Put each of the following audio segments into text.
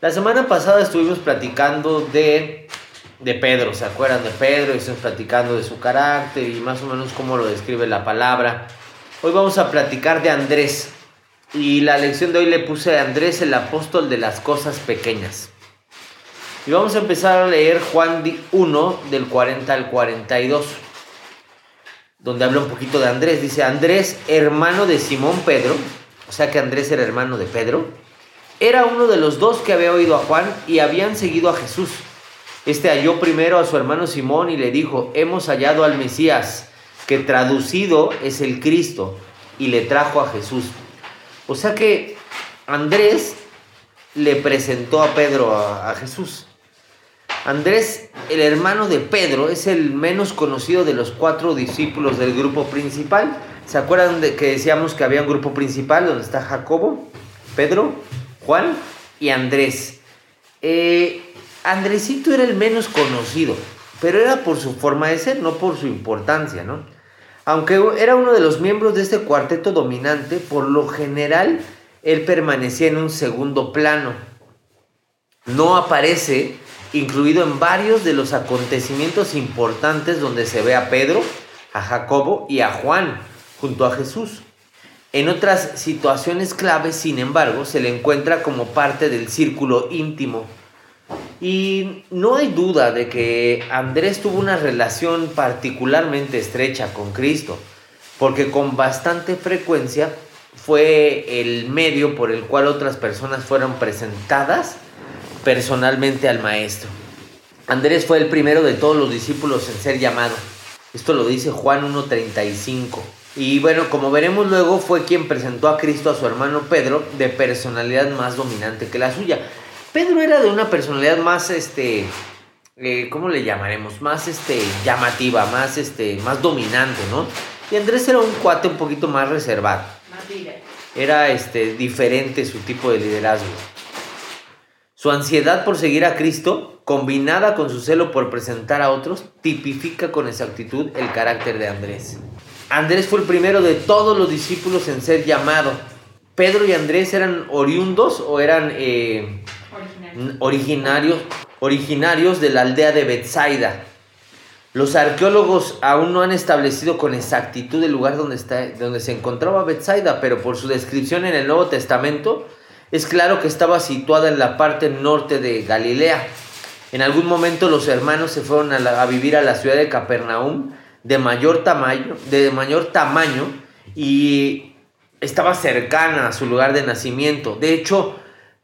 La semana pasada estuvimos platicando de, de Pedro, ¿se acuerdan de Pedro? Estuvimos platicando de su carácter y más o menos cómo lo describe la palabra. Hoy vamos a platicar de Andrés. Y la lección de hoy le puse a Andrés el apóstol de las cosas pequeñas. Y vamos a empezar a leer Juan 1 del 40 al 42, donde habla un poquito de Andrés. Dice, Andrés, hermano de Simón Pedro, o sea que Andrés era hermano de Pedro era uno de los dos que había oído a Juan y habían seguido a Jesús. Este halló primero a su hermano Simón y le dijo, hemos hallado al Mesías, que traducido es el Cristo, y le trajo a Jesús. O sea que Andrés le presentó a Pedro a, Jesús. Andrés, el hermano de Pedro, es el menos conocido de los cuatro discípulos del grupo principal. ¿Se acuerdan de que decíamos que había un grupo principal donde está Jacobo, Pedro, Juan y Andrés. Eh, Andresito era el menos conocido, pero era por su forma de ser, no por su importancia, ¿no? Aunque era uno de los miembros de este cuarteto dominante, por lo general él permanecía en un segundo plano. No aparece incluido en varios de los acontecimientos importantes donde se ve a Pedro, a Jacobo y a Juan junto a Jesús. En otras situaciones claves, sin embargo, se le encuentra como parte del círculo íntimo. Y no hay duda de que Andrés tuvo una relación particularmente estrecha con Cristo, porque con bastante frecuencia fue el medio por el cual otras personas fueron presentadas personalmente al Maestro. Andrés fue el primero de todos los discípulos en ser llamado. Esto lo dice Juan 1.35. Y bueno, como veremos luego, fue quien presentó a Cristo a su hermano Pedro de personalidad más dominante que la suya. Pedro era de una personalidad más, este, eh, ¿cómo le llamaremos? Más, este, llamativa, más, este, más dominante, ¿no? Y Andrés era un cuate un poquito más reservado. Más Era, este, diferente su tipo de liderazgo. Su ansiedad por seguir a Cristo, combinada con su celo por presentar a otros, tipifica con exactitud el carácter de Andrés. Andrés fue el primero de todos los discípulos en ser llamado. Pedro y Andrés eran oriundos o eran eh, originarios. originarios, de la aldea de Bethsaida. Los arqueólogos aún no han establecido con exactitud el lugar donde, está, donde se encontraba Bethsaida, pero por su descripción en el Nuevo Testamento es claro que estaba situada en la parte norte de Galilea. En algún momento los hermanos se fueron a, a vivir a la ciudad de Capernaum de mayor tamaño, de mayor tamaño y estaba cercana a su lugar de nacimiento. De hecho,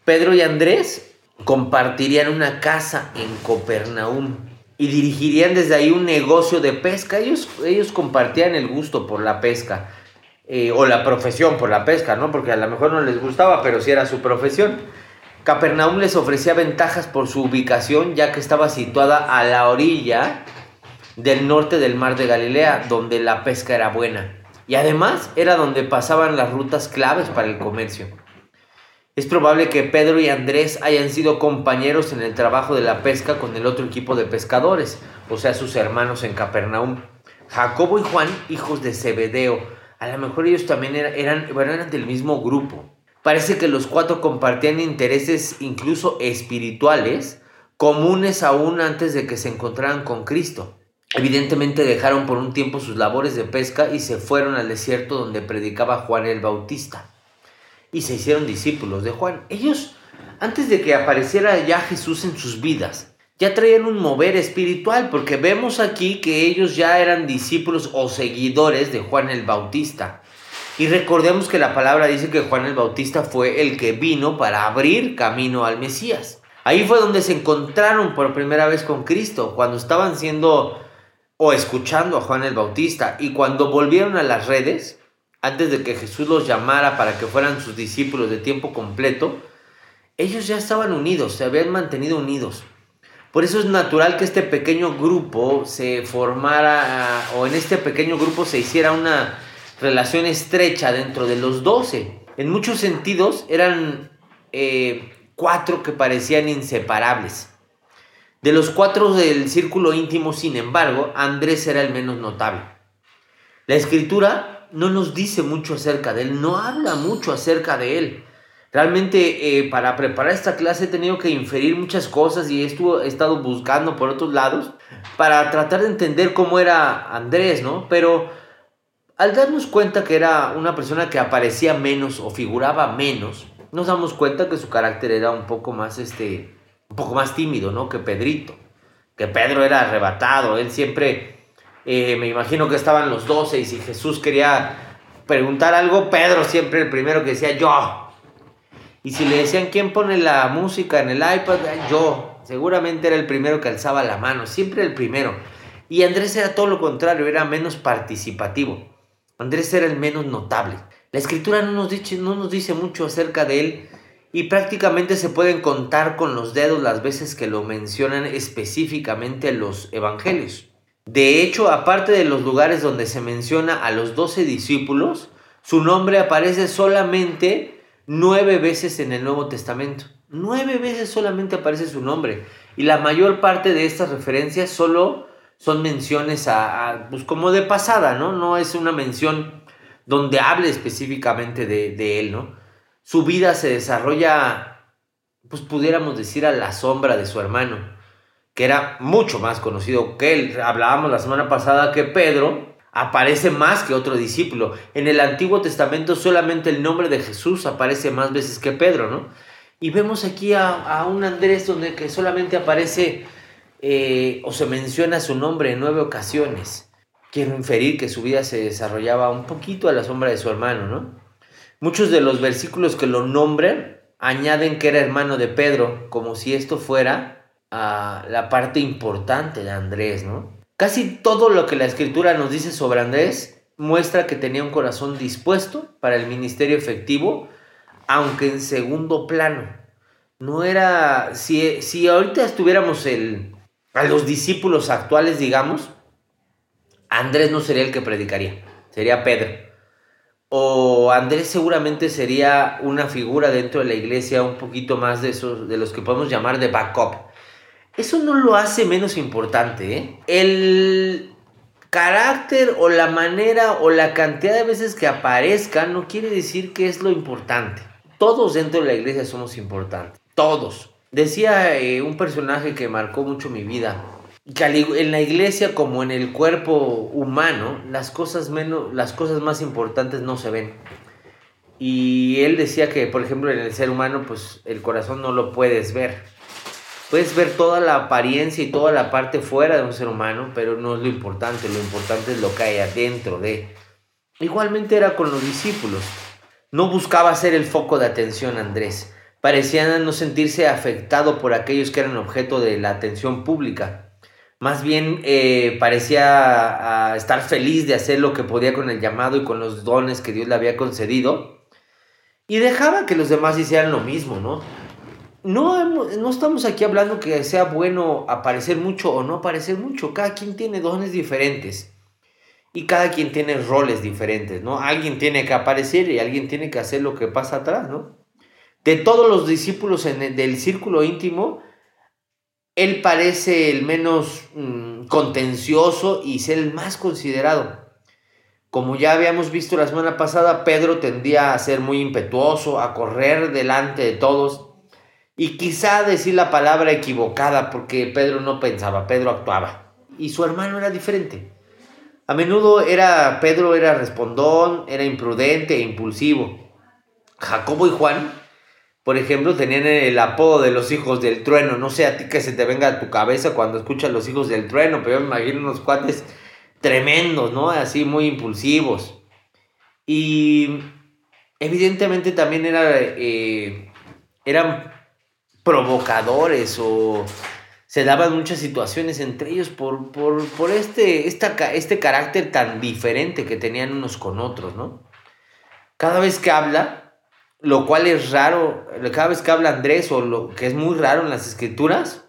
Pedro y Andrés compartirían una casa en Copernaum y dirigirían desde ahí un negocio de pesca. Ellos, ellos compartían el gusto por la pesca eh, o la profesión por la pesca, ¿no? Porque a lo mejor no les gustaba, pero sí era su profesión. Capernaum les ofrecía ventajas por su ubicación, ya que estaba situada a la orilla del norte del mar de Galilea, donde la pesca era buena. Y además era donde pasaban las rutas claves para el comercio. Es probable que Pedro y Andrés hayan sido compañeros en el trabajo de la pesca con el otro equipo de pescadores, o sea, sus hermanos en Capernaum. Jacobo y Juan, hijos de Zebedeo, a lo mejor ellos también eran, eran, del mismo grupo. Parece que los cuatro compartían intereses incluso espirituales, comunes aún antes de que se encontraran con Cristo. Evidentemente dejaron por un tiempo sus labores de pesca y se fueron al desierto donde predicaba Juan el Bautista. Y se hicieron discípulos de Juan. Ellos, antes de que apareciera ya Jesús en sus vidas, ya traían un mover espiritual, porque vemos aquí que ellos ya eran discípulos o seguidores de Juan el Bautista. Y recordemos que la palabra dice que Juan el Bautista fue el que vino para abrir camino al Mesías. Ahí fue donde se encontraron por primera vez con Cristo, cuando estaban siendo o escuchando a Juan el Bautista. Y cuando volvieron a las redes, antes de que Jesús los llamara para que fueran sus discípulos de tiempo completo, ellos ya estaban unidos, se habían mantenido unidos. Por eso es natural que este pequeño grupo se formara, o en este pequeño grupo se hiciera una relación estrecha dentro de los doce. En muchos sentidos eran eh, cuatro que parecían inseparables. De los cuatro del círculo íntimo, sin embargo, Andrés era el menos notable. La escritura no nos dice mucho acerca de él, no habla mucho acerca de él. Realmente eh, para preparar esta clase he tenido que inferir muchas cosas y he, estado buscando por otros lados para tratar de entender cómo era Andrés, ¿no? Pero al darnos cuenta que era una persona que aparecía menos o figuraba menos, nos damos cuenta que su carácter era un poco más, este, un poco más tímido, ¿no? Que Pedrito. Que Pedro era arrebatado, él siempre, eh, me imagino que estaban los doce y si Jesús quería preguntar algo, Pedro siempre el primero que decía yo. Y si le decían quién pone la música en el iPad, yo. Seguramente era el primero que alzaba la mano, siempre el primero. Y Andrés era todo lo contrario, era menos participativo. Andrés era el menos notable. La escritura no nos, dice, no nos dice mucho acerca de él y prácticamente se pueden contar con los dedos las veces que lo mencionan específicamente los evangelios. De hecho, aparte de los lugares donde se menciona a los doce discípulos, su nombre aparece solamente nueve veces en el Nuevo Testamento. Nueve veces solamente aparece su nombre. Y la mayor parte de estas referencias solo son menciones a, pues como de pasada, ¿no? No es una mención donde hable específicamente de, él, ¿no? Su vida se desarrolla, pues pudiéramos decir, a la sombra de su hermano, que era mucho más conocido que él. Hablábamos la semana pasada que Pedro aparece más que otro discípulo. En el Antiguo Testamento solamente el nombre de Jesús aparece más veces que Pedro, ¿no? Y vemos aquí a, un Andrés donde que solamente aparece eh, o se menciona su nombre en nueve ocasiones. Quiero inferir que su vida se desarrollaba un poquito a la sombra de su hermano, ¿no? Muchos de los versículos que lo nombran añaden que era hermano de Pedro, como si esto fuera ah, la parte importante de Andrés, ¿no? Casi todo lo que la escritura nos dice sobre Andrés muestra que tenía un corazón dispuesto para el ministerio efectivo, aunque en segundo plano. No era, si, si ahorita estuviéramos el, a los discípulos actuales, digamos, Andrés no sería el que predicaría, sería Pedro. O Andrés seguramente sería una figura dentro de la iglesia un poquito más de esos, de los que podemos llamar de backup. Eso no lo hace menos importante. ¿eh? El carácter o la manera o la cantidad de veces que aparezca no quiere decir que es lo importante. Todos dentro de la iglesia somos importantes. Todos. Decía eh, un personaje que marcó mucho mi vida, en la iglesia como en el cuerpo humano, las cosas, menos, las cosas más importantes no se ven. Y él decía que, por ejemplo, en el ser humano, pues el corazón no lo puedes ver. Puedes ver toda la apariencia y toda la parte fuera de un ser humano, pero no es lo importante, lo importante es lo que hay adentro de. Igualmente era con los discípulos. No buscaba ser el foco de atención Andrés parecían no sentirse afectado por aquellos que eran objeto de la atención pública. Más bien eh, parecía estar feliz de hacer lo que podía con el llamado y con los dones que Dios le había concedido. Y dejaba que los demás hicieran lo mismo, ¿no? No, no estamos aquí hablando que sea bueno aparecer mucho o no aparecer mucho. Cada quien tiene dones diferentes. Y cada quien tiene roles diferentes, ¿no? Alguien tiene que aparecer y alguien tiene que hacer lo que pasa atrás, ¿no? De todos los discípulos en del círculo íntimo, él parece el menos mm, contencioso y ser el más considerado. Como ya habíamos visto la semana pasada, Pedro tendía a ser muy impetuoso, a correr delante de todos y quizá decir la palabra equivocada porque Pedro no pensaba, Pedro actuaba. Y su hermano era diferente. A menudo era Pedro era respondón, era imprudente e impulsivo. Jacobo y Juan por ejemplo, tenían el apodo de los hijos del trueno. No sé a ti que se te venga a tu cabeza cuando escuchas los hijos del trueno, pero yo me imagino unos cuates tremendos, ¿no? Así muy impulsivos. Y evidentemente también era, eh, eran provocadores o se daban muchas situaciones entre ellos por, por, por este, esta, este carácter tan diferente que tenían unos con otros, ¿no? Cada vez que habla, lo cual es raro, cada vez que habla Andrés o lo que es muy raro en las escrituras,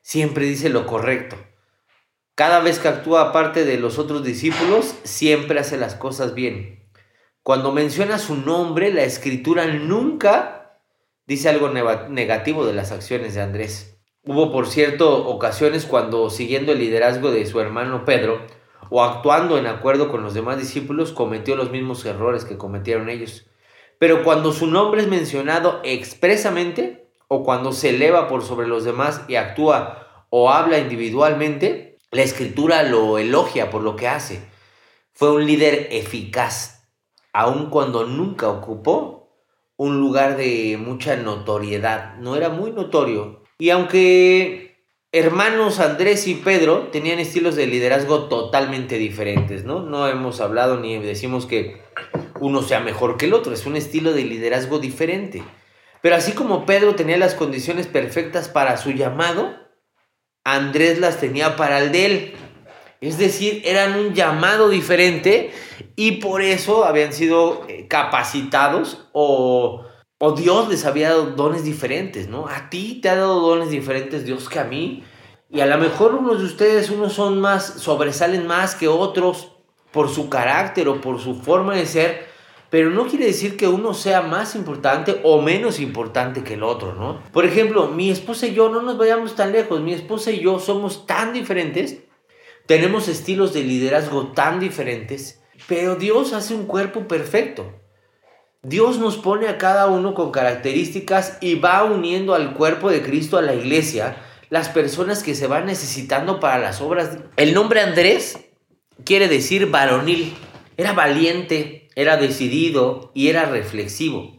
siempre dice lo correcto. Cada vez que actúa aparte de los otros discípulos, siempre hace las cosas bien. Cuando menciona su nombre, la escritura nunca dice algo negativo de las acciones de Andrés. Hubo, por cierto, ocasiones cuando, siguiendo el liderazgo de su hermano Pedro, o actuando en acuerdo con los demás discípulos, cometió los mismos errores que cometieron ellos. Pero cuando su nombre es mencionado expresamente o cuando se eleva por sobre los demás y actúa o habla individualmente, la escritura lo elogia por lo que hace. Fue un líder eficaz, aun cuando nunca ocupó un lugar de mucha notoriedad. No era muy notorio. Y aunque hermanos Andrés y Pedro tenían estilos de liderazgo totalmente diferentes, ¿no? No hemos hablado ni decimos que uno sea mejor que el otro, es un estilo de liderazgo diferente. Pero así como Pedro tenía las condiciones perfectas para su llamado, Andrés las tenía para el de él. Es decir, eran un llamado diferente y por eso habían sido eh, capacitados o, o Dios les había dado dones diferentes, ¿no? A ti te ha dado dones diferentes Dios que a mí. Y a lo mejor unos de ustedes, unos son más, sobresalen más que otros por su carácter o por su forma de ser, pero no quiere decir que uno sea más importante o menos importante que el otro, ¿no? Por ejemplo, mi esposa y yo, no nos vayamos tan lejos, mi esposa y yo somos tan diferentes, tenemos estilos de liderazgo tan diferentes, pero Dios hace un cuerpo perfecto. Dios nos pone a cada uno con características y va uniendo al cuerpo de Cristo, a la iglesia, las personas que se van necesitando para las obras. El nombre Andrés quiere decir varonil. Era valiente, era decidido y era reflexivo.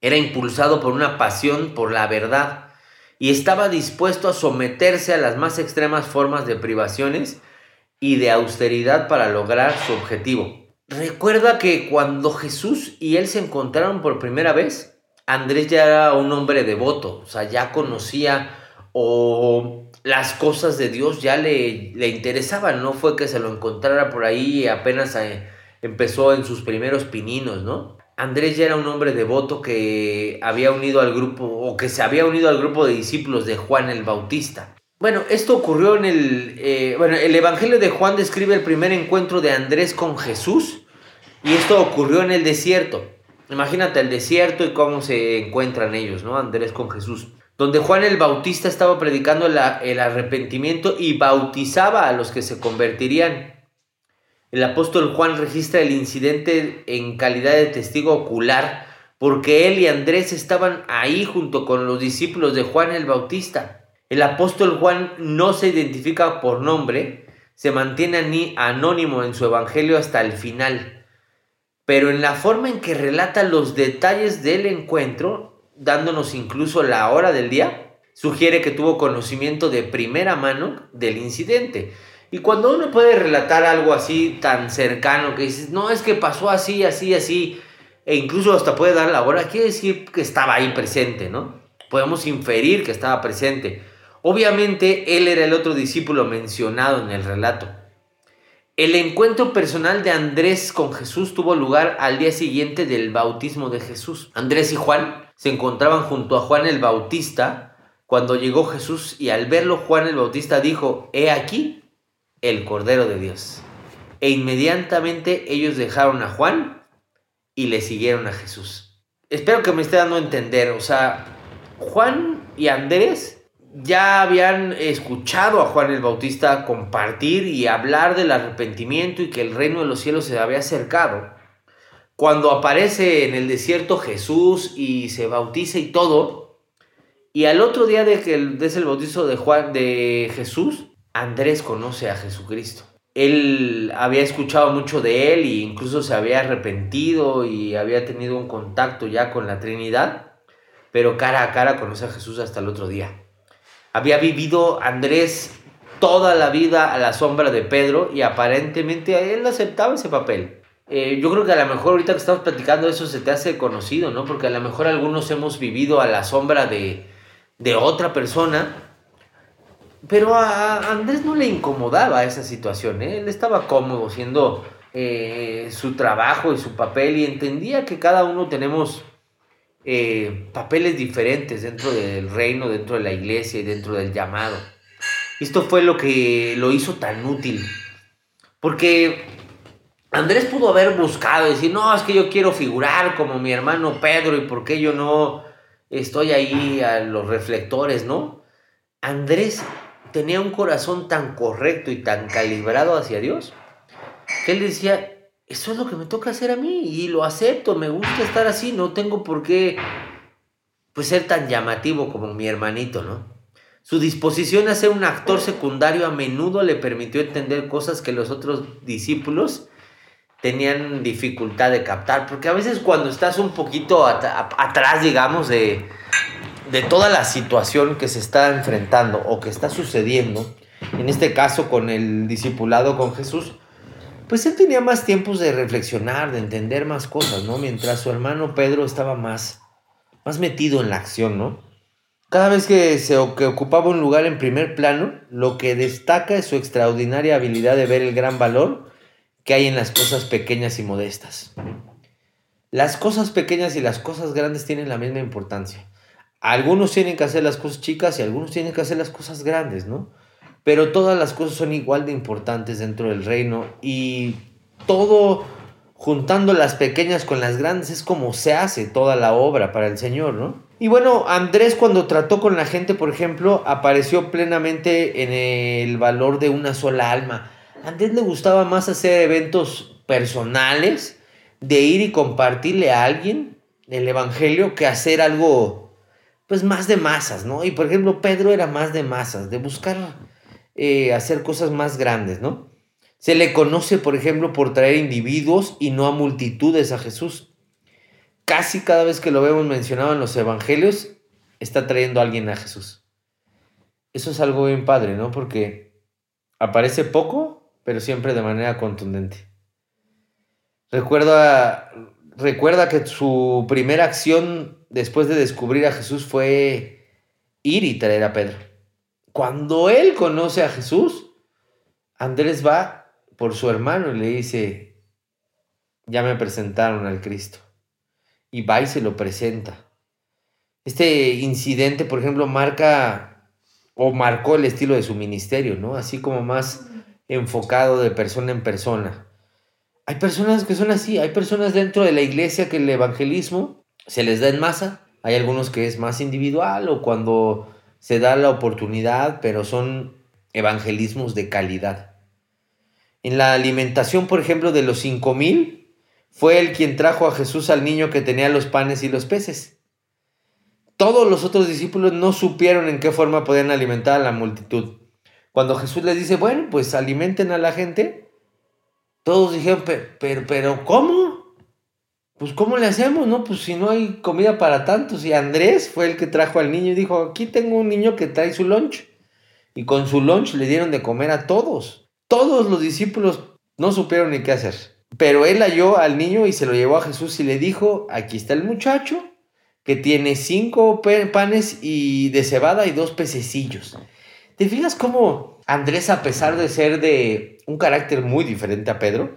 Era impulsado por una pasión por la verdad y estaba dispuesto a someterse a las más extremas formas de privaciones y de austeridad para lograr su objetivo. Recuerda que cuando Jesús y él se encontraron por primera vez, Andrés ya era un hombre devoto, o sea, ya conocía o las cosas de Dios ya le, le interesaban, no fue que se lo encontrara por ahí y apenas eh, empezó en sus primeros pininos, ¿no? Andrés ya era un hombre devoto que había unido al grupo o que se había unido al grupo de discípulos de Juan el Bautista. Bueno, esto ocurrió en el... Eh, bueno, el Evangelio de Juan describe el primer encuentro de Andrés con Jesús y esto ocurrió en el desierto. Imagínate el desierto y cómo se encuentran ellos, ¿no? Andrés con Jesús donde Juan el Bautista estaba predicando el arrepentimiento y bautizaba a los que se convertirían. El apóstol Juan registra el incidente en calidad de testigo ocular porque él y Andrés estaban ahí junto con los discípulos de Juan el Bautista. El apóstol Juan no se identifica por nombre, se mantiene anónimo en su evangelio hasta el final, pero en la forma en que relata los detalles del encuentro dándonos incluso la hora del día, sugiere que tuvo conocimiento de primera mano del incidente. Y cuando uno puede relatar algo así tan cercano que dices, no, es que pasó así, así, así, e incluso hasta puede dar la hora, quiere decir que estaba ahí presente, ¿no? Podemos inferir que estaba presente. Obviamente él era el otro discípulo mencionado en el relato. El encuentro personal de Andrés con Jesús tuvo lugar al día siguiente del bautismo de Jesús. Andrés y Juan se encontraban junto a Juan el Bautista cuando llegó Jesús y al verlo Juan el Bautista dijo, he aquí el Cordero de Dios. E inmediatamente ellos dejaron a Juan y le siguieron a Jesús. Espero que me esté dando a entender, o sea, Juan y Andrés ya habían escuchado a Juan el Bautista compartir y hablar del arrepentimiento y que el reino de los cielos se había acercado. Cuando aparece en el desierto Jesús y se bautiza y todo, y al otro día de que es el bautizo de Juan de Jesús, Andrés conoce a Jesucristo. Él había escuchado mucho de él e incluso se había arrepentido y había tenido un contacto ya con la Trinidad, pero cara a cara conoce a Jesús hasta el otro día. Había vivido Andrés toda la vida a la sombra de Pedro y aparentemente él aceptaba ese papel. Eh, yo creo que a lo mejor ahorita que estamos platicando eso se te hace conocido, ¿no? Porque a lo mejor algunos hemos vivido a la sombra de, otra persona, pero a Andrés no le incomodaba esa situación, ¿eh? Él estaba cómodo siendo eh, su trabajo y su papel y entendía que cada uno tenemos eh, papeles diferentes dentro del reino, dentro de la iglesia y dentro del llamado. Esto fue lo que lo hizo tan útil. Porque Andrés pudo haber buscado y decir, no, es que yo quiero figurar como mi hermano Pedro y por qué yo no estoy ahí a los reflectores, ¿no? Andrés tenía un corazón tan correcto y tan calibrado hacia Dios que él decía, eso es lo que me toca hacer a mí y lo acepto, me gusta estar así, no tengo por qué pues, ser tan llamativo como mi hermanito, ¿no? Su disposición a ser un actor secundario a menudo le permitió entender cosas que los otros discípulos tenían dificultad de captar, porque a veces cuando estás un poquito atrás, digamos, de, de toda la situación que se está enfrentando o que está sucediendo, en este caso con el discipulado con Jesús, pues él tenía más tiempos de reflexionar, de entender más cosas, ¿no? Mientras su hermano Pedro estaba más, más metido en la acción, ¿no? Cada vez que se que ocupaba un lugar en primer plano, lo que destaca es su extraordinaria habilidad de ver el gran valor que hay en las cosas pequeñas y modestas. Las cosas pequeñas y las cosas grandes tienen la misma importancia. Algunos tienen que hacer las cosas chicas y algunos tienen que hacer las cosas grandes, ¿no? Pero todas las cosas son igual de importantes dentro del reino y todo juntando las pequeñas con las grandes es como se hace toda la obra para el Señor, ¿no? Y bueno, Andrés cuando trató con la gente, por ejemplo, apareció plenamente en el valor de una sola alma. A Andrés le gustaba más hacer eventos personales, de ir y compartirle a alguien el Evangelio, que hacer algo, pues más de masas, ¿no? Y por ejemplo, Pedro era más de masas, de buscar eh, hacer cosas más grandes, ¿no? Se le conoce, por ejemplo, por traer individuos y no a multitudes a Jesús. Casi cada vez que lo vemos mencionado en los evangelios, está trayendo a alguien a Jesús. Eso es algo bien padre, ¿no? Porque aparece poco, pero siempre de manera contundente. Recuerda, recuerda que su primera acción después de descubrir a Jesús fue ir y traer a Pedro. Cuando él conoce a Jesús, Andrés va por su hermano y le dice, ya me presentaron al Cristo. Y va y se lo presenta. Este incidente, por ejemplo, marca o marcó el estilo de su ministerio, ¿no? Así como más enfocado de persona en persona. Hay personas que son así, hay personas dentro de la iglesia que el evangelismo se les da en masa, hay algunos que es más individual o cuando se da la oportunidad, pero son evangelismos de calidad. En la alimentación, por ejemplo, de los cinco mil, fue el quien trajo a Jesús al niño que tenía los panes y los peces. Todos los otros discípulos no supieron en qué forma podían alimentar a la multitud. Cuando Jesús les dice, bueno, pues alimenten a la gente, todos dijeron, pero, pero, ¿cómo? Pues ¿cómo le hacemos, no? Pues si no hay comida para tantos. Y Andrés fue el que trajo al niño y dijo, aquí tengo un niño que trae su lunch. Y con su lunch le dieron de comer a todos. Todos los discípulos no supieron ni qué hacer. Pero él halló al niño y se lo llevó a Jesús y le dijo, aquí está el muchacho que tiene cinco panes y de cebada y dos pececillos. ¿Te fijas cómo Andrés, a pesar de ser de un carácter muy diferente a Pedro,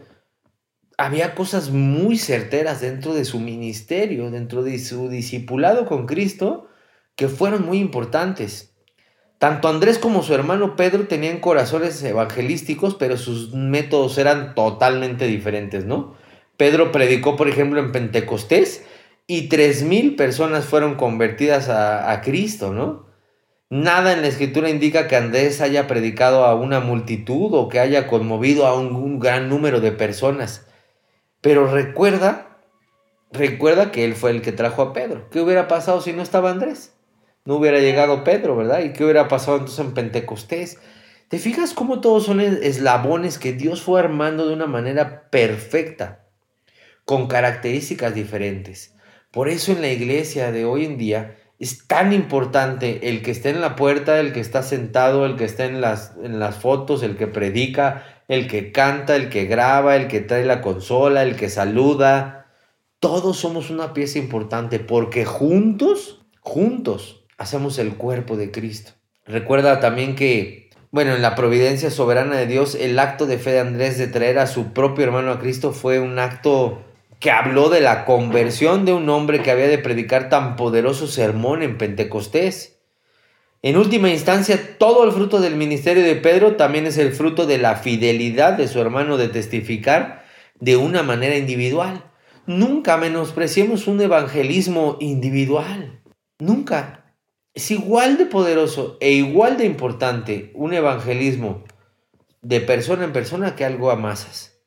había cosas muy certeras dentro de su ministerio, dentro de su discipulado con Cristo, que fueron muy importantes. Tanto Andrés como su hermano Pedro tenían corazones evangelísticos, pero sus métodos eran totalmente diferentes, ¿no? Pedro predicó, por ejemplo, en Pentecostés y tres mil personas fueron convertidas a, Cristo, ¿no? Nada en la escritura indica que Andrés haya predicado a una multitud o que haya conmovido a un gran número de personas. Pero recuerda, recuerda que él fue el que trajo a Pedro. ¿Qué hubiera pasado si no estaba Andrés? No hubiera llegado Pedro, ¿verdad? ¿Y qué hubiera pasado entonces en Pentecostés? ¿Te fijas cómo todos son eslabones que Dios fue armando de una manera perfecta, con características diferentes? Por eso en la iglesia de hoy en día es tan importante el que esté en la puerta, el que está sentado, el que está en las, en las fotos, el que predica, el que canta, el que graba, el que trae la consola, el que saluda. Todos somos una pieza importante porque juntos, juntos, hacemos el cuerpo de Cristo. Recuerda también que, bueno, en la providencia soberana de Dios, el acto de fe de Andrés de traer a su propio hermano a Cristo fue un acto que habló de la conversión de un hombre que había de predicar tan poderoso sermón en Pentecostés. En última instancia, todo el fruto del ministerio de Pedro también es el fruto de la fidelidad de su hermano de testificar de una manera individual. Nunca menospreciemos un evangelismo individual. Nunca. Es igual de poderoso e igual de importante un evangelismo de persona en persona que algo a masas.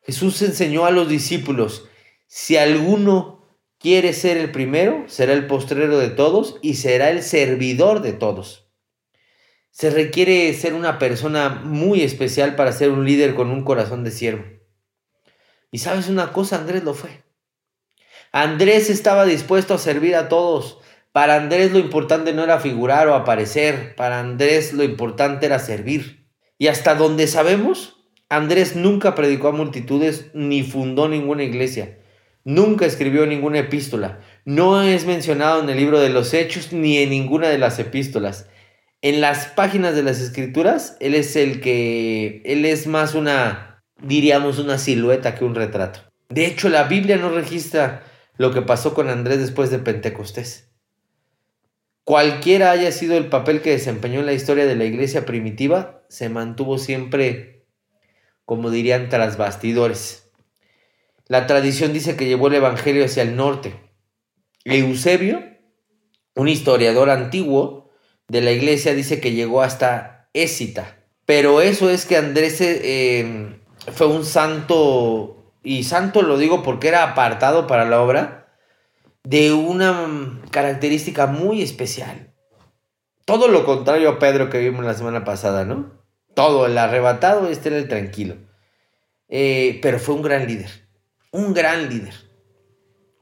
Jesús enseñó a los discípulos, si alguno quiere ser el primero, será el postrero de todos y será el servidor de todos. Se requiere ser una persona muy especial para ser un líder con un corazón de siervo. Y sabes una cosa, Andrés lo fue. Andrés estaba dispuesto a servir a todos. Para Andrés lo importante no era figurar o aparecer, para Andrés lo importante era servir. Y hasta donde sabemos, Andrés nunca predicó a multitudes ni fundó ninguna iglesia. Nunca escribió ninguna epístola. No es mencionado en el libro de los Hechos ni en ninguna de las epístolas. En las páginas de las escrituras, él es el que, él es más una, diríamos, una silueta que un retrato. De hecho, la Biblia no registra lo que pasó con Andrés después de Pentecostés. Cualquiera haya sido el papel que desempeñó en la historia de la iglesia primitiva, se mantuvo siempre, como dirían, tras bastidores. La tradición dice que llevó el Evangelio hacia el norte. Eusebio, un historiador antiguo de la iglesia, dice que llegó hasta Écita. Pero eso es que Andrés eh, fue un santo y santo lo digo porque era apartado para la obra, de una característica muy especial. Todo lo contrario a Pedro que vimos la semana pasada, ¿no? Todo, el arrebatado, este era el tranquilo. Eh, pero fue un gran líder, un gran líder.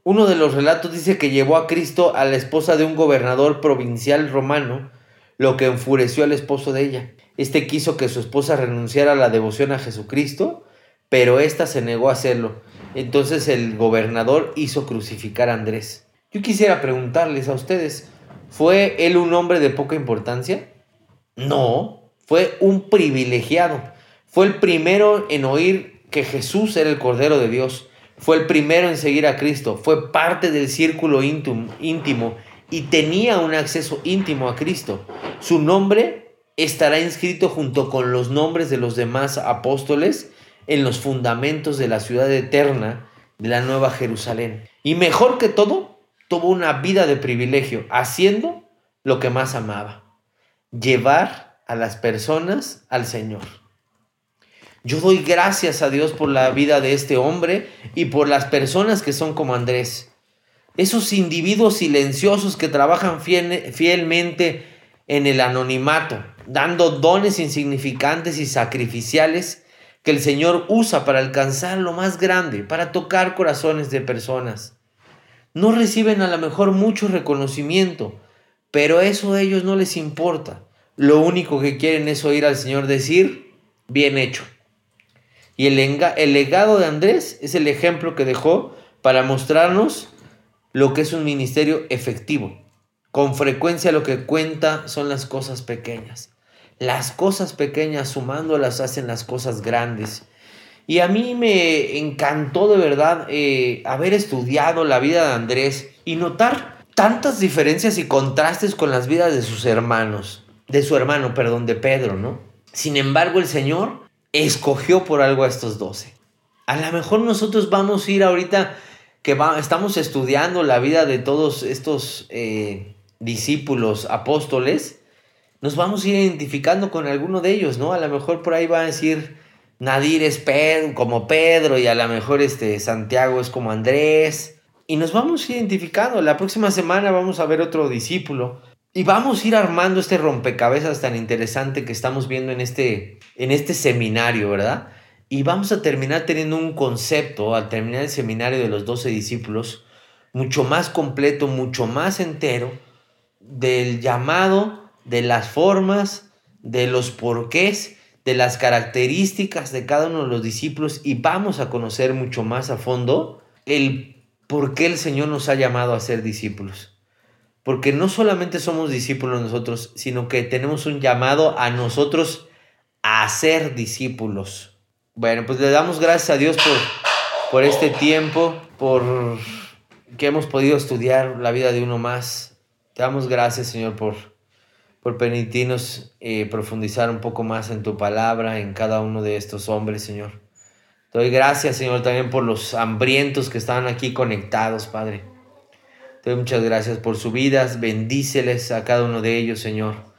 Uno de los relatos dice que llevó a Cristo a la esposa de un gobernador provincial romano, lo que enfureció al esposo de ella. Este quiso que su esposa renunciara a la devoción a Jesucristo pero ésta se negó a hacerlo. Entonces el gobernador hizo crucificar a Andrés. Yo quisiera preguntarles a ustedes, ¿fue él un hombre de poca importancia? No, fue un privilegiado. Fue el primero en oír que Jesús era el Cordero de Dios. Fue el primero en seguir a Cristo. Fue parte del círculo íntimo y tenía un acceso íntimo a Cristo. Su nombre estará inscrito junto con los nombres de los demás apóstoles en los fundamentos de la ciudad eterna de la nueva Jerusalén. Y mejor que todo, tuvo una vida de privilegio, haciendo lo que más amaba, llevar a las personas al Señor. Yo doy gracias a Dios por la vida de este hombre y por las personas que son como Andrés. Esos individuos silenciosos que trabajan fielmente en el anonimato, dando dones insignificantes y sacrificiales que el Señor usa para alcanzar lo más grande, para tocar corazones de personas. No reciben a lo mejor mucho reconocimiento, pero eso a ellos no les importa. Lo único que quieren es oír al Señor decir, bien hecho. Y el, el legado de Andrés es el ejemplo que dejó para mostrarnos lo que es un ministerio efectivo. Con frecuencia lo que cuenta son las cosas pequeñas. Las cosas pequeñas sumándolas hacen las cosas grandes. Y a mí me encantó de verdad eh, haber estudiado la vida de Andrés y notar tantas diferencias y contrastes con las vidas de sus hermanos, de su hermano, perdón, de Pedro, ¿no? Sin embargo, el Señor escogió por algo a estos doce. A lo mejor nosotros vamos a ir ahorita que estamos estudiando la vida de todos estos eh, discípulos, apóstoles, nos vamos a ir identificando con alguno de ellos, ¿no? A lo mejor por ahí va a decir Nadir es Pedro, como Pedro y a lo mejor este Santiago es como Andrés. Y nos vamos identificando. La próxima semana vamos a ver otro discípulo. Y vamos a ir armando este rompecabezas tan interesante que estamos viendo en este, en este seminario, ¿verdad? Y vamos a terminar teniendo un concepto, al terminar el seminario de los doce discípulos, mucho más completo, mucho más entero del llamado de las formas, de los porqués, de las características de cada uno de los discípulos y vamos a conocer mucho más a fondo el por qué el Señor nos ha llamado a ser discípulos. Porque no solamente somos discípulos nosotros, sino que tenemos un llamado a nosotros a ser discípulos. Bueno, pues le damos gracias a Dios por, por este tiempo, por que hemos podido estudiar la vida de uno más. Te damos gracias, Señor, por por permitirnos eh, profundizar un poco más en tu palabra, en cada uno de estos hombres, Señor. Te doy gracias, Señor, también por los hambrientos que están aquí conectados, Padre. Doy muchas gracias por sus vidas, bendíceles a cada uno de ellos, Señor.